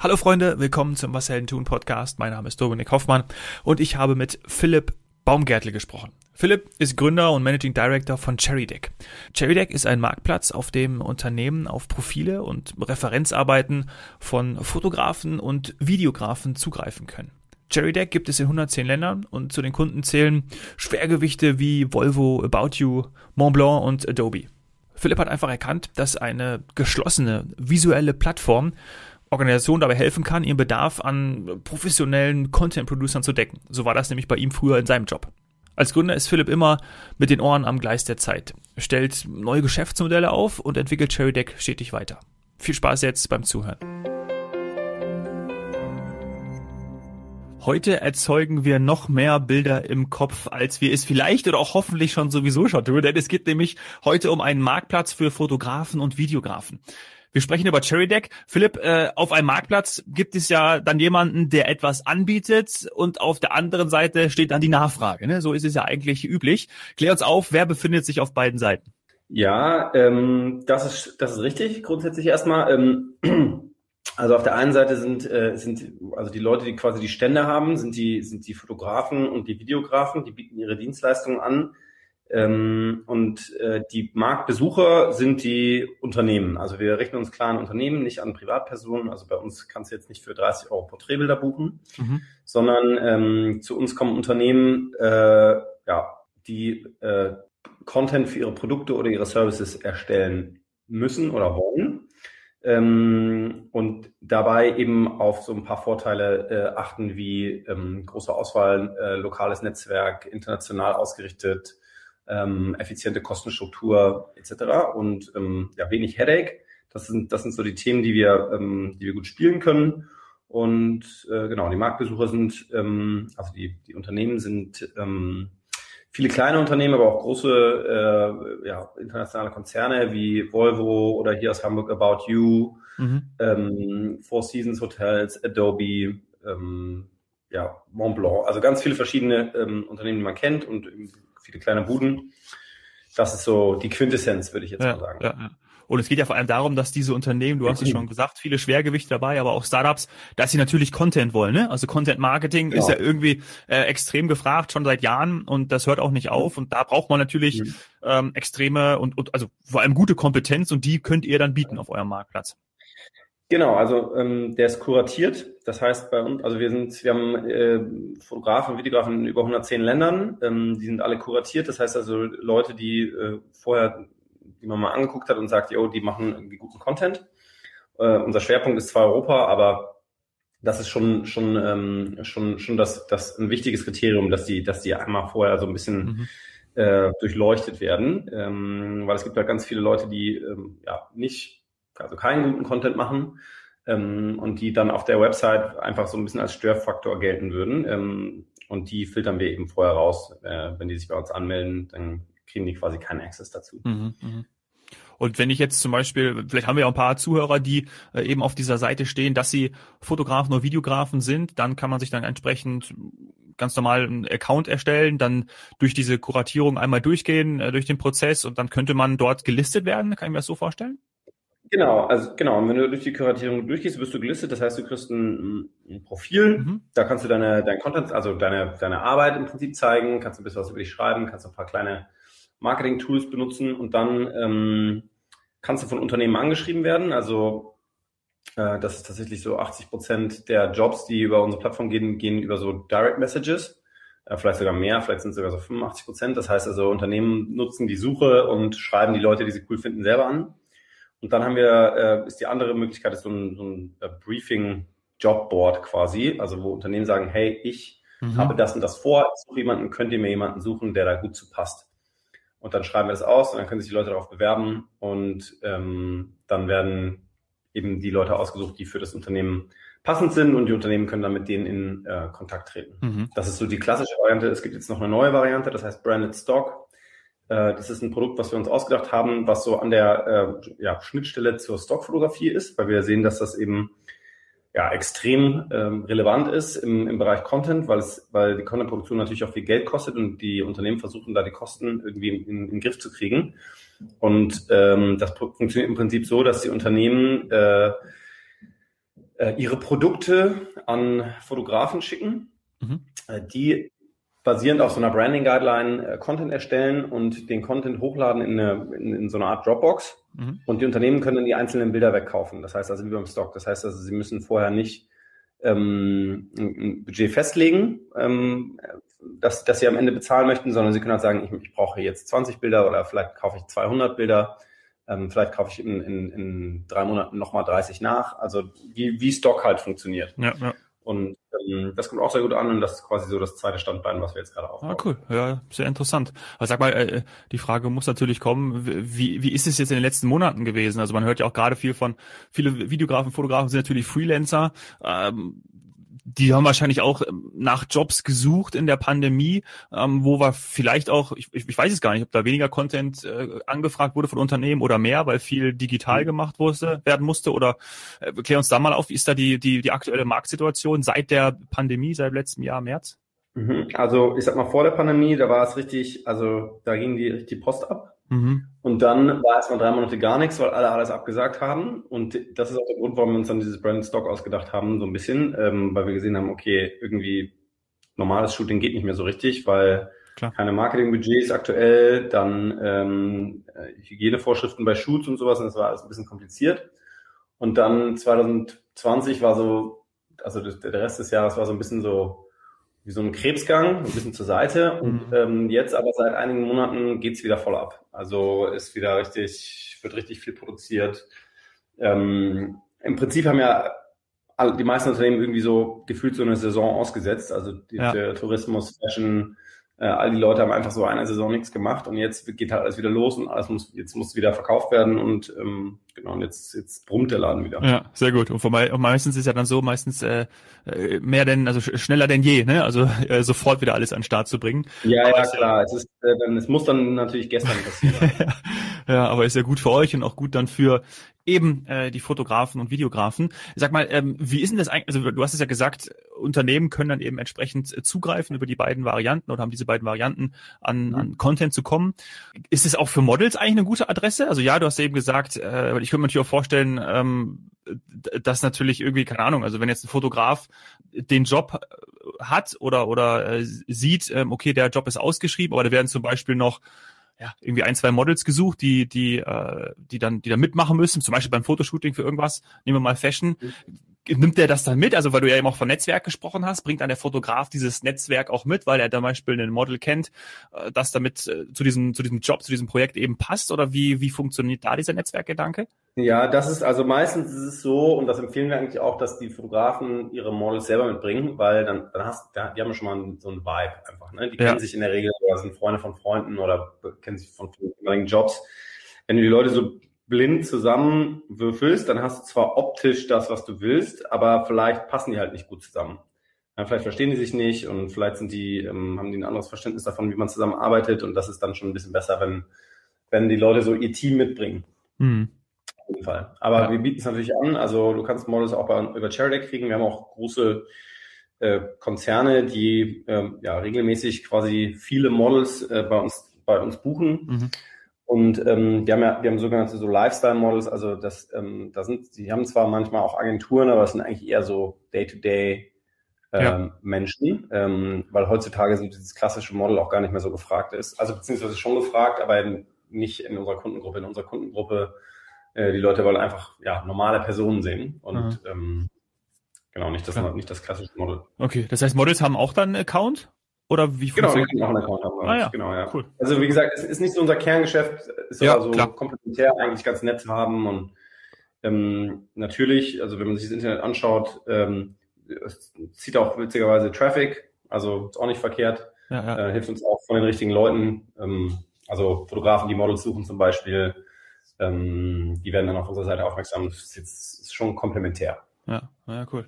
Hallo Freunde, willkommen zum Was Helden tun Podcast. Mein Name ist Dominik Hoffmann und ich habe mit Philipp Baumgärtle gesprochen. Philipp ist Gründer und Managing Director von CherryDeck. CherryDeck ist ein Marktplatz, auf dem Unternehmen auf Profile und Referenzarbeiten von Fotografen und Videografen zugreifen können. CherryDeck gibt es in 110 Ländern und zu den Kunden zählen Schwergewichte wie Volvo, About You, Montblanc und Adobe. Philipp hat einfach erkannt, dass eine geschlossene visuelle Plattform Organisation dabei helfen kann, ihren Bedarf an professionellen Content-Producern zu decken. So war das nämlich bei ihm früher in seinem Job. Als Gründer ist Philipp immer mit den Ohren am Gleis der Zeit, stellt neue Geschäftsmodelle auf und entwickelt CherryDeck stetig weiter. Viel Spaß jetzt beim Zuhören. Heute erzeugen wir noch mehr Bilder im Kopf, als wir es vielleicht oder auch hoffentlich schon sowieso schon tun, denn es geht nämlich heute um einen Marktplatz für Fotografen und Videografen. Wir sprechen über CherryDeck. Philipp, äh, auf einem Marktplatz gibt es ja dann jemanden, der etwas anbietet und auf der anderen Seite steht dann die Nachfrage. Ne? So ist es ja eigentlich üblich. Klär uns auf, wer befindet sich auf beiden Seiten? Ja, ähm, das, ist, das ist richtig. Grundsätzlich erstmal. Ähm, also auf der einen Seite sind, äh, sind also die Leute, die quasi die Stände haben, sind die, sind die Fotografen und die Videografen, die bieten ihre Dienstleistungen an. Ähm, und äh, die Marktbesucher sind die Unternehmen. Also wir rechnen uns klar an Unternehmen, nicht an Privatpersonen. Also bei uns kannst du jetzt nicht für 30 Euro Porträtbilder buchen, mhm. sondern ähm, zu uns kommen Unternehmen, äh, ja, die äh, Content für ihre Produkte oder ihre Services erstellen müssen oder wollen. Ähm, und dabei eben auf so ein paar Vorteile äh, achten wie ähm, große Auswahl, äh, lokales Netzwerk, international ausgerichtet, ähm, effiziente Kostenstruktur etc. und ähm, ja, wenig Headache. Das sind, das sind so die Themen, die wir, ähm, die wir gut spielen können. Und äh, genau, die Marktbesucher sind, ähm, also die, die Unternehmen sind ähm, viele kleine Unternehmen, aber auch große äh, ja, internationale Konzerne wie Volvo oder hier aus Hamburg About You, mhm. ähm, Four Seasons Hotels, Adobe, ähm, ja, Mont Blanc, also ganz viele verschiedene ähm, Unternehmen, die man kennt und viele kleine Buden. Das ist so die Quintessenz, würde ich jetzt ja, mal sagen. Ja, ja. Und es geht ja vor allem darum, dass diese Unternehmen, du hast es schon gesagt, viele Schwergewichte dabei, aber auch Startups, dass sie natürlich Content wollen. Ne? Also Content Marketing genau. ist ja irgendwie äh, extrem gefragt, schon seit Jahren und das hört auch nicht auf. Und da braucht man natürlich mhm. ähm, extreme und, und also vor allem gute Kompetenz und die könnt ihr dann bieten auf eurem Marktplatz. Genau, also ähm, der ist kuratiert. Das heißt bei uns, also wir sind, wir haben äh, Fotografen Videografen in über 110 Ländern. Ähm, die sind alle kuratiert. Das heißt also Leute, die äh, vorher, die man mal angeguckt hat und sagt, yo, die machen irgendwie guten Content. Äh, unser Schwerpunkt ist zwar Europa, aber das ist schon schon ähm, schon schon das das ein wichtiges Kriterium, dass die dass die einmal vorher so ein bisschen mhm. äh, durchleuchtet werden, ähm, weil es gibt halt ganz viele Leute, die ähm, ja nicht also keinen guten Content machen ähm, und die dann auf der Website einfach so ein bisschen als Störfaktor gelten würden. Ähm, und die filtern wir eben vorher raus. Äh, wenn die sich bei uns anmelden, dann kriegen die quasi keinen Access dazu. Mhm, mh. Und wenn ich jetzt zum Beispiel, vielleicht haben wir ja ein paar Zuhörer, die äh, eben auf dieser Seite stehen, dass sie Fotografen oder Videografen sind, dann kann man sich dann entsprechend ganz normal einen Account erstellen, dann durch diese Kuratierung einmal durchgehen, äh, durch den Prozess und dann könnte man dort gelistet werden. Kann ich mir das so vorstellen? Genau, also genau. Und wenn du durch die Kuratierung durchgehst, wirst du gelistet. Das heißt, du kriegst ein, ein Profil. Mhm. Da kannst du deine, dein Content, also deine, deine Arbeit im Prinzip zeigen, kannst ein bisschen was über dich schreiben, kannst ein paar kleine Marketing-Tools benutzen und dann ähm, kannst du von Unternehmen angeschrieben werden. Also äh, das ist tatsächlich so 80 Prozent der Jobs, die über unsere Plattform gehen, gehen über so Direct Messages. Äh, vielleicht sogar mehr, vielleicht sind es sogar so 85 Prozent. Das heißt also, Unternehmen nutzen die Suche und schreiben die Leute, die sie cool finden, selber an. Und dann haben wir, äh, ist die andere Möglichkeit, ist so ein, so ein äh, Briefing-Jobboard quasi, also wo Unternehmen sagen, hey, ich mhm. habe das und das vor, ich suche jemanden, könnt ihr mir jemanden suchen, der da gut zu passt. Und dann schreiben wir das aus und dann können sich die Leute darauf bewerben und ähm, dann werden eben die Leute ausgesucht, die für das Unternehmen passend sind und die Unternehmen können dann mit denen in äh, Kontakt treten. Mhm. Das ist so die klassische Variante. Es gibt jetzt noch eine neue Variante, das heißt Branded Stock. Äh, das ist ein Produkt, was wir uns ausgedacht haben, was so an der äh, ja, Schnittstelle zur Stockfotografie ist, weil wir sehen, dass das eben ja, extrem ähm, relevant ist im, im Bereich Content, weil es, weil die Contentproduktion natürlich auch viel Geld kostet und die Unternehmen versuchen da die Kosten irgendwie in, in, den Griff zu kriegen. Und ähm, das funktioniert im Prinzip so, dass die Unternehmen äh, äh, ihre Produkte an Fotografen schicken, mhm. äh, die basierend auf so einer Branding Guideline äh, Content erstellen und den Content hochladen in, eine, in, in so eine Art Dropbox. Mhm. Und die Unternehmen können dann die einzelnen Bilder wegkaufen. Das heißt also wie beim Stock. Das heißt also, sie müssen vorher nicht ähm, ein Budget festlegen, ähm, dass, dass sie am Ende bezahlen möchten, sondern sie können halt sagen, ich, ich brauche jetzt 20 Bilder oder vielleicht kaufe ich 200 Bilder. Ähm, vielleicht kaufe ich in, in, in drei Monaten nochmal 30 nach. Also wie, wie Stock halt funktioniert. Ja, ja. Und ähm, das kommt auch sehr gut an und das ist quasi so das zweite Standbein, was wir jetzt gerade aufbauen. Ah, cool. Ja, sehr interessant. Aber sag mal, äh, die Frage muss natürlich kommen, wie, wie ist es jetzt in den letzten Monaten gewesen? Also man hört ja auch gerade viel von, viele Videografen, Fotografen sind natürlich Freelancer. Ähm, die haben wahrscheinlich auch ähm, nach Jobs gesucht in der Pandemie, ähm, wo war vielleicht auch, ich, ich weiß es gar nicht, ob da weniger Content äh, angefragt wurde von Unternehmen oder mehr, weil viel digital mhm. gemacht wurde, werden musste. Oder äh, klär uns da mal auf, wie ist da die, die, die aktuelle Marktsituation seit der Pandemie, seit letztem Jahr März? Mhm. Also ich sag mal, vor der Pandemie, da war es richtig, also da ging die richtig Post ab. Mhm. Und dann war erstmal drei Monate gar nichts, weil alle alles abgesagt haben. Und das ist auch der Grund, warum wir uns dann dieses Brand Stock ausgedacht haben, so ein bisschen, ähm, weil wir gesehen haben, okay, irgendwie normales Shooting geht nicht mehr so richtig, weil Klar. keine Marketingbudgets aktuell, dann ähm, Hygienevorschriften bei Shoots und sowas, und das war alles ein bisschen kompliziert. Und dann 2020 war so, also der Rest des Jahres war so ein bisschen so wie so ein Krebsgang, ein bisschen zur Seite. Und mhm. ähm, jetzt aber seit einigen Monaten geht's wieder voll ab. Also ist wieder richtig, wird richtig viel produziert. Ähm, Im Prinzip haben ja die meisten Unternehmen irgendwie so gefühlt so eine Saison ausgesetzt. Also die, ja. der Tourismus, Fashion, äh, all die Leute haben einfach so eine Saison nichts gemacht und jetzt geht halt alles wieder los und alles muss, jetzt muss wieder verkauft werden und ähm, genau, und jetzt, jetzt brummt der Laden wieder. Ja, sehr gut. Und, vorbei, und meistens ist ja dann so, meistens äh, äh mehr denn, also schneller denn je, ne? Also äh, sofort wieder alles an den Start zu bringen. Ja, aber ja, klar. Es, ist, äh, dann, es muss dann natürlich gestern passieren. ja, aber ist ja gut für euch und auch gut dann für eben äh, die Fotografen und Videografen. Sag mal, ähm, wie ist denn das eigentlich? Also du hast es ja gesagt, Unternehmen können dann eben entsprechend zugreifen über die beiden Varianten oder haben diese beiden Varianten an, mhm. an Content zu kommen. Ist es auch für Models eigentlich eine gute Adresse? Also ja, du hast eben gesagt, äh, ich könnte mir natürlich auch vorstellen, ähm, dass natürlich irgendwie, keine Ahnung, also wenn jetzt ein Fotograf den Job äh, hat oder oder äh, sieht, ähm, okay, der Job ist ausgeschrieben, aber da werden zum Beispiel noch ja, irgendwie ein, zwei Models gesucht, die, die, äh, die dann, die da mitmachen müssen, zum Beispiel beim Fotoshooting für irgendwas, nehmen wir mal Fashion. Nimmt der das dann mit? Also weil du ja eben auch von Netzwerk gesprochen hast, bringt dann der Fotograf dieses Netzwerk auch mit, weil er zum Beispiel ein Model kennt, äh, das damit äh, zu diesem, zu diesem Job, zu diesem Projekt eben passt? Oder wie, wie funktioniert da dieser Netzwerkgedanke? Ja, das ist, also meistens ist es so, und das empfehlen wir eigentlich auch, dass die Fotografen ihre Models selber mitbringen, weil dann, dann hast, die haben schon mal so einen Vibe einfach, ne? Die ja. kennen sich in der Regel oder sind Freunde von Freunden oder kennen sich von ehemaligen Jobs. Wenn du die Leute so blind zusammenwürfelst, dann hast du zwar optisch das, was du willst, aber vielleicht passen die halt nicht gut zusammen. Ja, vielleicht verstehen die sich nicht und vielleicht sind die, ähm, haben die ein anderes Verständnis davon, wie man zusammenarbeitet und das ist dann schon ein bisschen besser, wenn, wenn die Leute so ihr Team mitbringen. Mhm. Auf jeden Fall. Aber ja. wir bieten es natürlich an, also du kannst Models auch bei, über Chairdeck kriegen. Wir haben auch große äh, Konzerne, die äh, ja regelmäßig quasi viele Models äh, bei uns bei uns buchen. Mhm. Und ähm, wir haben ja, wir haben sogenannte so Lifestyle-Models, also das, ähm, da sind, sie haben zwar manchmal auch Agenturen, aber es sind eigentlich eher so Day-to-Day ähm, ja. Menschen, ähm, weil heutzutage so dieses klassische Model auch gar nicht mehr so gefragt ist. Also beziehungsweise schon gefragt, aber nicht in unserer Kundengruppe. In unserer Kundengruppe, äh, die Leute wollen einfach ja normale Personen sehen und mhm. ähm, genau nicht das, ja. nicht das klassische Model. Okay, das heißt, Models haben auch dann einen Account? Oder wie Genau, einen Account haben. Ah, ja. Genau, ja. Cool. Also wie gesagt, es ist nicht so unser Kerngeschäft, ist ja, aber so klar. komplementär eigentlich ganz nett zu haben und ähm, natürlich, also wenn man sich das Internet anschaut, ähm, es zieht auch witzigerweise Traffic, also ist auch nicht verkehrt, ja, ja. Äh, hilft uns auch von den richtigen Leuten, ähm, also Fotografen, die Models suchen zum Beispiel, ähm, die werden dann auf unserer Seite aufmerksam. Das ist jetzt ist schon komplementär. Ja, ja, cool.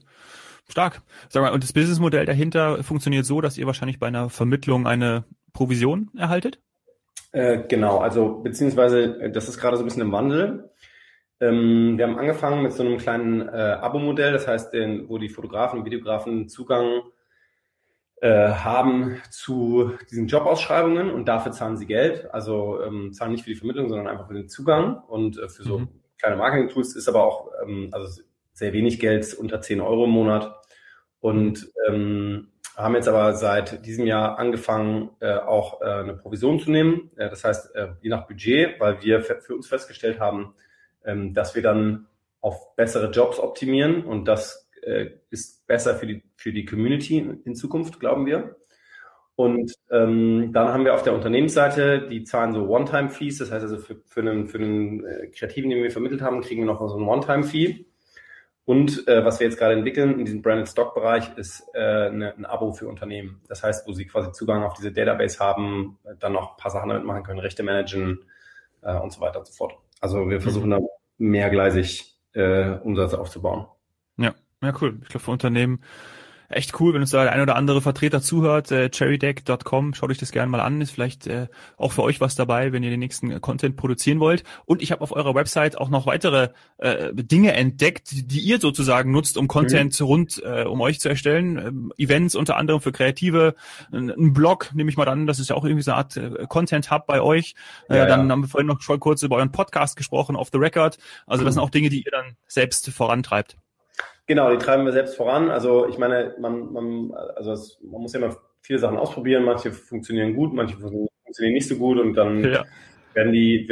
Stark. Sag mal, und das Businessmodell dahinter funktioniert so, dass ihr wahrscheinlich bei einer Vermittlung eine Provision erhaltet? Äh, genau, also beziehungsweise äh, das ist gerade so ein bisschen im Wandel. Ähm, wir haben angefangen mit so einem kleinen äh, Abo-Modell, das heißt, den, wo die Fotografen und Videografen Zugang äh, haben zu diesen Jobausschreibungen und dafür zahlen sie Geld. Also ähm, zahlen nicht für die Vermittlung, sondern einfach für den Zugang und äh, für so mhm. kleine Marketing-Tools ist aber auch, ähm, also sehr wenig Geld, unter 10 Euro im Monat. Und ähm, haben jetzt aber seit diesem Jahr angefangen, äh, auch äh, eine Provision zu nehmen. Äh, das heißt, äh, je nach Budget, weil wir für uns festgestellt haben, ähm, dass wir dann auf bessere Jobs optimieren und das äh, ist besser für die, für die Community in Zukunft, glauben wir. Und ähm, dann haben wir auf der Unternehmensseite, die zahlen so One-Time-Fees, das heißt also für, für einen, für einen äh, Kreativen, den wir vermittelt haben, kriegen wir noch so einen One-Time-Fee. Und äh, was wir jetzt gerade entwickeln in diesem Branded Stock Bereich ist äh, eine, ein Abo für Unternehmen. Das heißt, wo sie quasi Zugang auf diese Database haben, dann noch ein paar Sachen damit machen können, Rechte managen äh, und so weiter und so fort. Also wir versuchen mhm. da mehrgleisig äh, Umsatz aufzubauen. Ja, ja cool. Ich glaube für Unternehmen echt cool, wenn uns da der ein oder andere Vertreter zuhört. Äh, cherrydeck.com, schaut euch das gerne mal an. Ist vielleicht äh, auch für euch was dabei, wenn ihr den nächsten Content produzieren wollt. Und ich habe auf eurer Website auch noch weitere äh, Dinge entdeckt, die ihr sozusagen nutzt, um Content mhm. rund äh, um euch zu erstellen. Ähm, Events unter anderem für Kreative, ein, ein, Blog nehme ich mal an, das ist ja auch irgendwie so eine Art äh, Content-Hub bei euch. Äh, ja, dann ja. haben wir vorhin noch schon kurz über euren Podcast gesprochen, Off the Record. Also das mhm. sind auch Dinge, die ihr dann selbst vorantreibt. Genau, die treiben wir selbst voran. Also ich meine, man, man, also es, man muss ja immer viele Sachen ausprobieren. Manche funktionieren gut, manche funktionieren nicht so gut und dann ja. werden die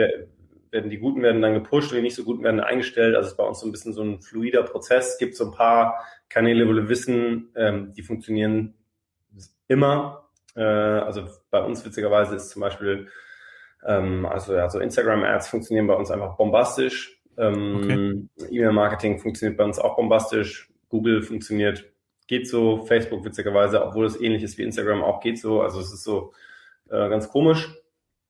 werden die Guten werden dann gepusht und die nicht so Guten werden eingestellt. Also es ist bei uns so ein bisschen so ein fluider Prozess. Es gibt so ein paar Kanäle, wo wir wissen, ähm, die funktionieren immer. Äh, also bei uns witzigerweise ist zum Beispiel, ähm, also ja, so Instagram-Ads funktionieren bei uns einfach bombastisch. Ähm, okay. E-Mail-Marketing funktioniert bei uns auch bombastisch. Google funktioniert, geht so. Facebook witzigerweise, obwohl es ähnlich ist wie Instagram, auch geht so. Also es ist so äh, ganz komisch.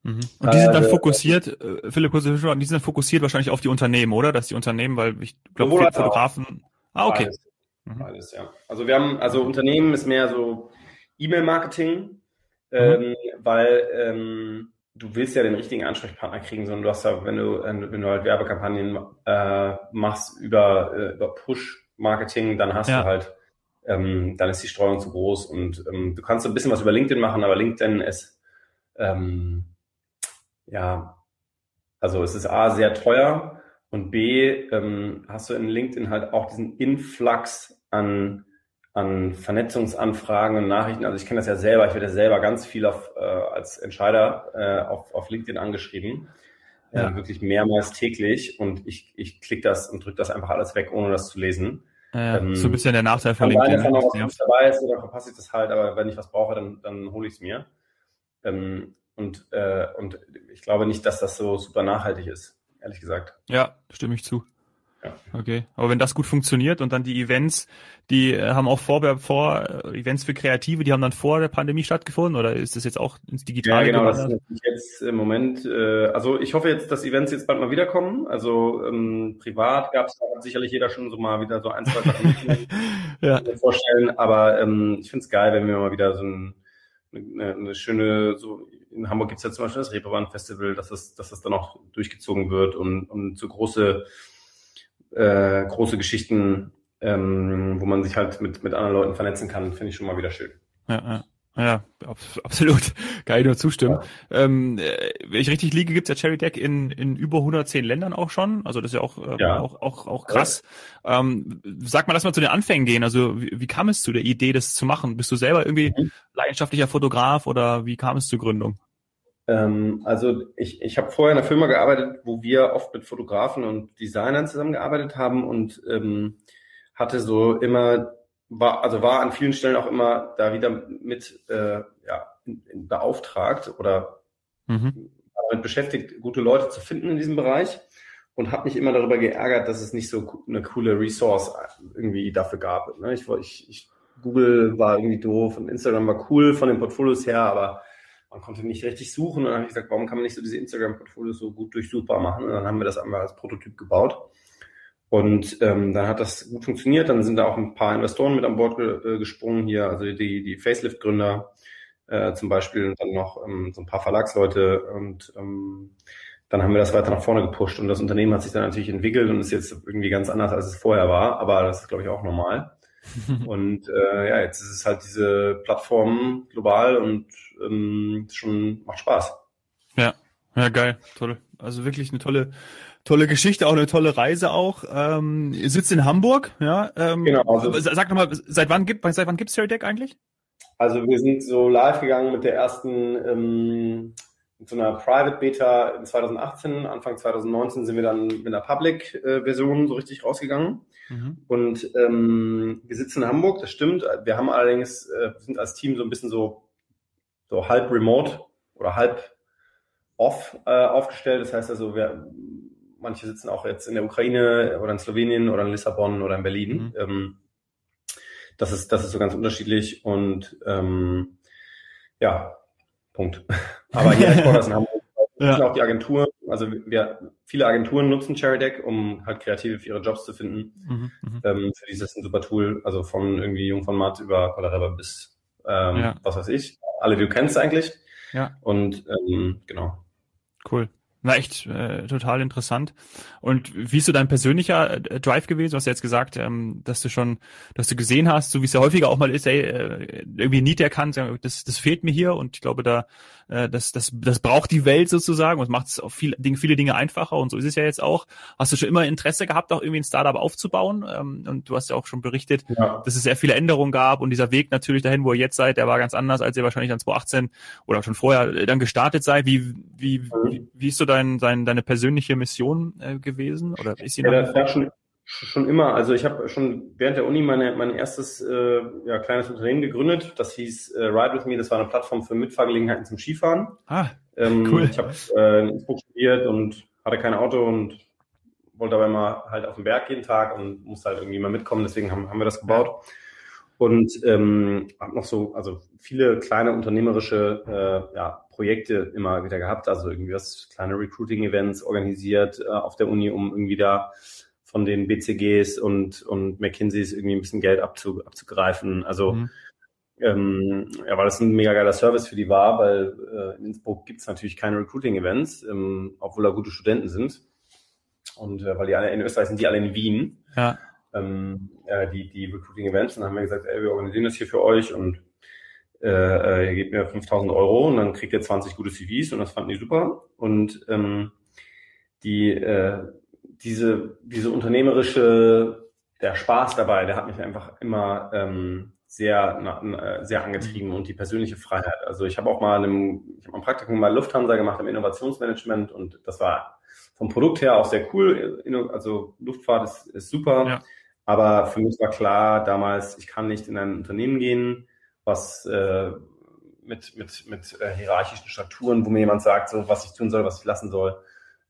Mhm. Und die sind dann äh, fokussiert, äh, Philipp, die sind dann fokussiert wahrscheinlich auf die Unternehmen, oder? Dass die Unternehmen, weil ich glaube, viele Fotografen. Ah, okay. Beides. Mhm. Beides, ja. Also wir haben, also Unternehmen ist mehr so E-Mail-Marketing, mhm. ähm, weil ähm, du willst ja den richtigen Ansprechpartner kriegen, sondern du hast ja, wenn du, wenn du halt Werbekampagnen äh, machst über, äh, über Push-Marketing, dann hast ja. du halt, ähm, dann ist die Streuung zu groß und ähm, du kannst ein bisschen was über LinkedIn machen, aber LinkedIn ist, ähm, ja, also es ist A, sehr teuer und B, ähm, hast du in LinkedIn halt auch diesen Influx an an Vernetzungsanfragen und Nachrichten. Also ich kenne das ja selber, ich werde ja selber ganz viel auf, äh, als Entscheider äh, auf, auf LinkedIn angeschrieben. Ja. Äh, wirklich mehrmals täglich und ich, ich klicke das und drücke das einfach alles weg, ohne das zu lesen. Ja, ähm, so ein bisschen der Nachteil von LinkedIn. Wenn noch was dabei ist, dann verpasse ich das halt, aber wenn ich was brauche, dann, dann hole ich es mir. Ähm, und, äh, und ich glaube nicht, dass das so super nachhaltig ist, ehrlich gesagt. Ja, stimme ich zu. Ja. Okay, aber wenn das gut funktioniert und dann die Events, die äh, haben auch vor, vor äh, Events für Kreative, die haben dann vor der Pandemie stattgefunden oder ist das jetzt auch ins Digitale Ja, genau, gewandert? das ist jetzt im Moment, äh, also ich hoffe jetzt, dass Events jetzt bald mal wiederkommen. Also ähm, privat gab es sicherlich jeder schon so mal wieder so ein, zwei Sachen ja. vorstellen, aber ähm, ich finde es geil, wenn wir mal wieder so ein, eine, eine schöne, so in Hamburg gibt es ja zum Beispiel das Reeperbahn Festival, dass das, dass das dann auch durchgezogen wird und, und so große äh, große Geschichten, ähm, wo man sich halt mit, mit anderen Leuten vernetzen kann, finde ich schon mal wieder schön. Ja, ja. Ja, absolut. Kann ich nur zustimmen. Ja. Ähm, äh, wenn ich richtig liege, gibt's ja Cherry Deck in, in über 110 Ländern auch schon. Also das ist ja auch, äh, ja. auch, auch, auch krass. Ja. Ähm, sag mal, lass mal zu den Anfängen gehen. Also wie, wie kam es zu der Idee, das zu machen? Bist du selber irgendwie mhm. leidenschaftlicher Fotograf oder wie kam es zur Gründung? Ähm, also ich, ich habe vorher in einer Firma gearbeitet, wo wir oft mit Fotografen und Designern zusammengearbeitet haben und ähm, hatte so immer, war, also war an vielen Stellen auch immer da wieder mit äh, ja, beauftragt oder mhm. damit beschäftigt, gute Leute zu finden in diesem Bereich und habe mich immer darüber geärgert, dass es nicht so eine coole Resource irgendwie dafür gab. Ne? Ich, ich, ich, Google war irgendwie doof und Instagram war cool von den Portfolios her, aber man konnte nicht richtig suchen. Und dann habe ich gesagt, warum kann man nicht so diese Instagram-Portfolios so gut durchsuchbar machen? Und dann haben wir das einmal als Prototyp gebaut. Und ähm, dann hat das gut funktioniert. Dann sind da auch ein paar Investoren mit an Bord ge äh, gesprungen hier, also die, die Facelift-Gründer äh, zum Beispiel und dann noch ähm, so ein paar Verlagsleute. Und ähm, dann haben wir das weiter nach vorne gepusht. Und das Unternehmen hat sich dann natürlich entwickelt und ist jetzt irgendwie ganz anders, als es vorher war. Aber das ist, glaube ich, auch normal. und äh, ja, jetzt ist es halt diese Plattform global und ähm, schon macht Spaß. Ja, ja, geil, toll. Also wirklich eine tolle, tolle Geschichte, auch eine tolle Reise auch. Ähm, ihr sitzt in Hamburg, ja. Ähm, genau. Also, sag nochmal, seit wann gibt, seit wann gibt's Deck eigentlich? Also wir sind so live gegangen mit der ersten, ähm, mit so einer Private Beta in 2018. Anfang 2019 sind wir dann mit einer Public-Version so richtig rausgegangen. Mhm. Und ähm, wir sitzen in Hamburg, das stimmt. Wir haben allerdings, äh, sind als Team so ein bisschen so, so halb remote oder halb off äh, aufgestellt. Das heißt also, wir, manche sitzen auch jetzt in der Ukraine oder in Slowenien oder in Lissabon oder in Berlin. Mhm. Ähm, das ist, das ist so ganz unterschiedlich und ähm, ja, Punkt. Aber hier Headquarters in Hamburg ja. auch die Agenturen, also wir, viele Agenturen nutzen CherryDeck, um halt Kreative für ihre Jobs zu finden. Mhm, mhm, ähm, für dieses ist ein super Tool, also von irgendwie Jung von Matt über Colorado bis ähm, ja. was weiß ich. Alle, die du kennst eigentlich. Ja. Und ähm, genau. Cool. War echt äh, total interessant. Und wie ist so dein persönlicher äh, Drive gewesen? Du hast ja jetzt gesagt, ähm, dass du schon, dass du gesehen hast, so wie es ja häufiger auch mal ist, ey, äh, irgendwie Need erkannt, das, das fehlt mir hier und ich glaube, da äh, das, das, das braucht die Welt sozusagen und macht es auch viel, viele Dinge einfacher und so ist es ja jetzt auch. Hast du schon immer Interesse gehabt, auch irgendwie ein Startup aufzubauen? Ähm, und du hast ja auch schon berichtet, ja. dass es sehr viele Änderungen gab und dieser Weg natürlich dahin, wo ihr jetzt seid, der war ganz anders, als ihr wahrscheinlich dann 2018 oder schon vorher äh, dann gestartet seid. Wie, wie, mhm. wie ist so dein, dein, deine persönliche Mission äh, gewesen? Oder ist sie ja? Das schon, schon immer. Also ich habe schon während der Uni meine, mein erstes äh, ja, kleines Unternehmen gegründet. Das hieß äh, Ride With Me. Das war eine Plattform für Mitfahrgelegenheiten zum Skifahren. Ah, ähm, cool. Ich habe äh, in Innsbruck studiert und hatte kein Auto und wollte aber immer halt auf den Berg jeden Tag und musste halt irgendwie mal mitkommen. Deswegen haben, haben wir das gebaut. Und ähm, habe noch so, also viele kleine unternehmerische äh, ja, Projekte immer wieder gehabt. Also irgendwie was kleine Recruiting-Events organisiert äh, auf der Uni, um irgendwie da von den BCGs und, und McKinseys irgendwie ein bisschen Geld abzu, abzugreifen. Also mhm. ähm, ja, weil das ein mega geiler Service für die war, weil äh, in Innsbruck gibt's natürlich keine Recruiting-Events, ähm, obwohl da gute Studenten sind. Und äh, weil die alle in Österreich sind, die alle in Wien. Ja. Ähm, äh, die, die Recruiting-Events. Dann haben wir gesagt, ey, wir organisieren das hier für euch und äh, äh ihr gebt mir 5000 Euro und dann kriegt ihr 20 gute CVs und das fanden die super. Und ähm, die äh, diese, diese unternehmerische, der Spaß dabei, der hat mich einfach immer ähm, sehr, na, sehr angetrieben und die persönliche Freiheit. Also ich habe auch mal einem, ich Praktikum bei Lufthansa gemacht im Innovationsmanagement und das war vom Produkt her auch sehr cool. Also Luftfahrt ist, ist super. Ja. Aber für mich war klar damals, ich kann nicht in ein Unternehmen gehen, was äh, mit, mit, mit äh, hierarchischen Strukturen, wo mir jemand sagt, so, was ich tun soll, was ich lassen soll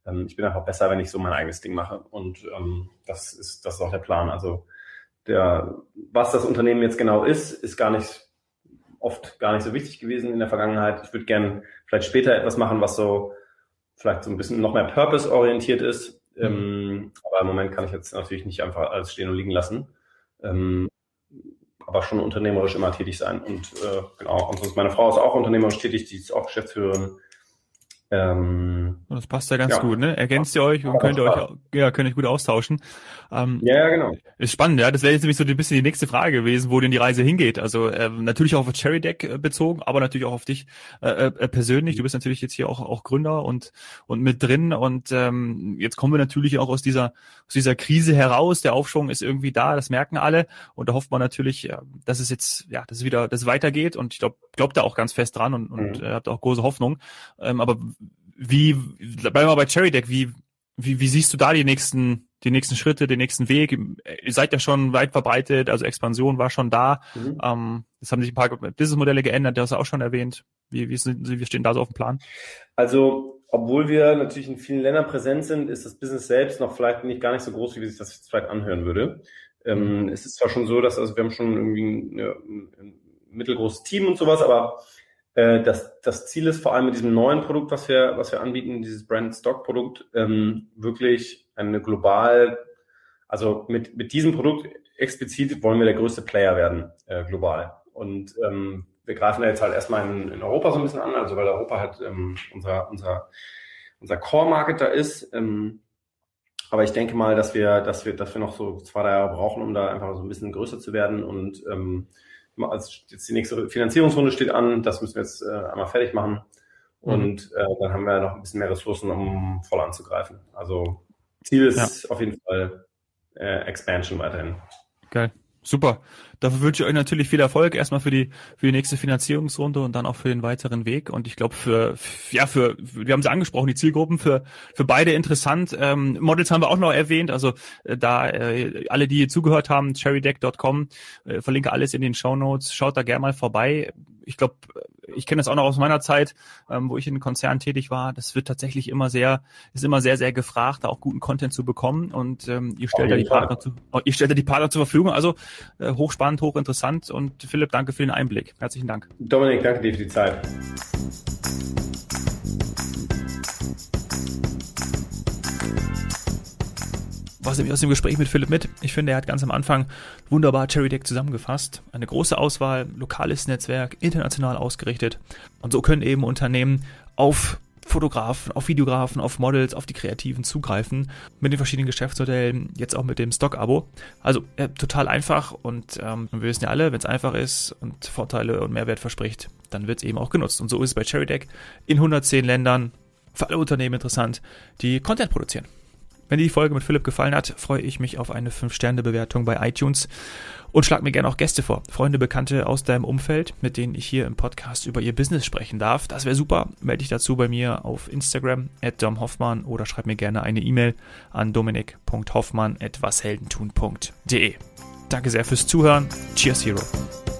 ähm, ich bin einfach besser, wenn ich so mein eigenes Ding mache. Und ähm, das ist das ist auch der Plan. Also der, was das Unternehmen jetzt genau ist, ist gar nicht oft gar nicht so wichtig gewesen in der Vergangenheit. Ich würde gern vielleicht später etwas machen, was so vielleicht so ein bisschen noch mehr Purpose-orientiert ist. Mhm. Ähm, aber im Moment kann ich jetzt natürlich nicht einfach alles stehen und liegen lassen. Ähm, aber schon unternehmerisch immer tätig sein. Und äh, genau, und sonst meine Frau ist auch unternehmerisch tätig, die ist auch Geschäftsführerin ähm, das passt ja ganz ja. gut, ne? Ergänzt ihr euch und könnt ihr euch, ja, könnt euch gut austauschen. Ähm, ja, genau. Ist spannend, ja. Das wäre jetzt nämlich so ein bisschen die nächste Frage gewesen, wo denn die Reise hingeht. Also äh, natürlich auch auf Cherry Deck äh, bezogen, aber natürlich auch auf dich äh, äh, persönlich. Du bist natürlich jetzt hier auch auch Gründer und und mit drin und ähm, jetzt kommen wir natürlich auch aus dieser aus dieser Krise heraus. Der Aufschwung ist irgendwie da, das merken alle und da hofft man natürlich, dass es jetzt ja, dass es wieder, dass es weitergeht und ich glaube, glaubt da auch ganz fest dran und und mhm. äh, habt auch große Hoffnung. Ähm, aber wie, bleiben wir bei Cherry Deck, wie, wie, wie siehst du da die nächsten, die nächsten Schritte, den nächsten Weg? Ihr seid ja schon weit verbreitet, also Expansion war schon da. Mhm. Ähm, es haben sich ein paar Businessmodelle geändert, du hast auch schon erwähnt. Wie, wie, sind, wie stehen da so auf dem Plan? Also, obwohl wir natürlich in vielen Ländern präsent sind, ist das Business selbst noch vielleicht nicht gar nicht so groß, wie sich das vielleicht anhören würde. Ähm, mhm. es ist zwar schon so, dass also wir haben schon irgendwie ein, ein, ein mittelgroßes Team und sowas, aber äh, das, das Ziel ist vor allem mit diesem neuen Produkt, was wir, was wir anbieten, dieses Brand Stock Produkt, ähm, wirklich eine global, also mit, mit diesem Produkt explizit wollen wir der größte Player werden, äh, global. Und ähm, wir greifen da jetzt halt erstmal in, in Europa so ein bisschen an, also weil Europa halt ähm, unser, unser, unser Core-Market da ist. Ähm, aber ich denke mal, dass wir, dass wir, dass wir noch so zwei, drei Jahre brauchen, um da einfach so ein bisschen größer zu werden und ähm, also jetzt die nächste Finanzierungsrunde steht an, das müssen wir jetzt äh, einmal fertig machen. Mhm. Und äh, dann haben wir noch ein bisschen mehr Ressourcen, um voll anzugreifen. Also Ziel ist ja. auf jeden Fall äh, Expansion weiterhin. Geil. Super. Dafür wünsche ich euch natürlich viel Erfolg. Erstmal für die, für die nächste Finanzierungsrunde und dann auch für den weiteren Weg. Und ich glaube, für, ja, für, wir haben sie angesprochen, die Zielgruppen für, für beide interessant. Ähm, Models haben wir auch noch erwähnt. Also äh, da äh, alle, die zugehört haben, cherrydeck.com, äh, verlinke alles in den Show Notes. Schaut da gerne mal vorbei. Ich glaube, ich kenne das auch noch aus meiner Zeit, ähm, wo ich in Konzernen tätig war. Das wird tatsächlich immer sehr, ist immer sehr, sehr gefragt, da auch guten Content zu bekommen. Und ähm, ihr stellt da die Partner zu, oh, ihr stellt da die Partner zur Verfügung. Also äh, hochspannend, hochinteressant. Und Philipp, danke für den Einblick. Herzlichen Dank. Dominik, danke dir für die Zeit. was nehme ich aus dem Gespräch mit Philipp mit? Ich finde, er hat ganz am Anfang wunderbar Cherry Deck zusammengefasst. Eine große Auswahl, lokales Netzwerk, international ausgerichtet. Und so können eben Unternehmen auf Fotografen, auf Videografen, auf Models, auf die Kreativen zugreifen mit den verschiedenen Geschäftsmodellen, jetzt auch mit dem Stock-Abo. Also äh, total einfach und ähm, wir wissen ja alle, wenn es einfach ist und Vorteile und Mehrwert verspricht, dann wird es eben auch genutzt. Und so ist es bei Cherry Deck in 110 Ländern für alle Unternehmen interessant, die Content produzieren. Wenn dir die Folge mit Philipp gefallen hat, freue ich mich auf eine 5-Sterne-Bewertung bei iTunes und schlag mir gerne auch Gäste vor. Freunde, Bekannte aus deinem Umfeld, mit denen ich hier im Podcast über ihr Business sprechen darf. Das wäre super. Melde dich dazu bei mir auf Instagram at domhoffmann oder schreib mir gerne eine E-Mail an dominik.hoffmann. Danke sehr fürs Zuhören. Cheers, Hero.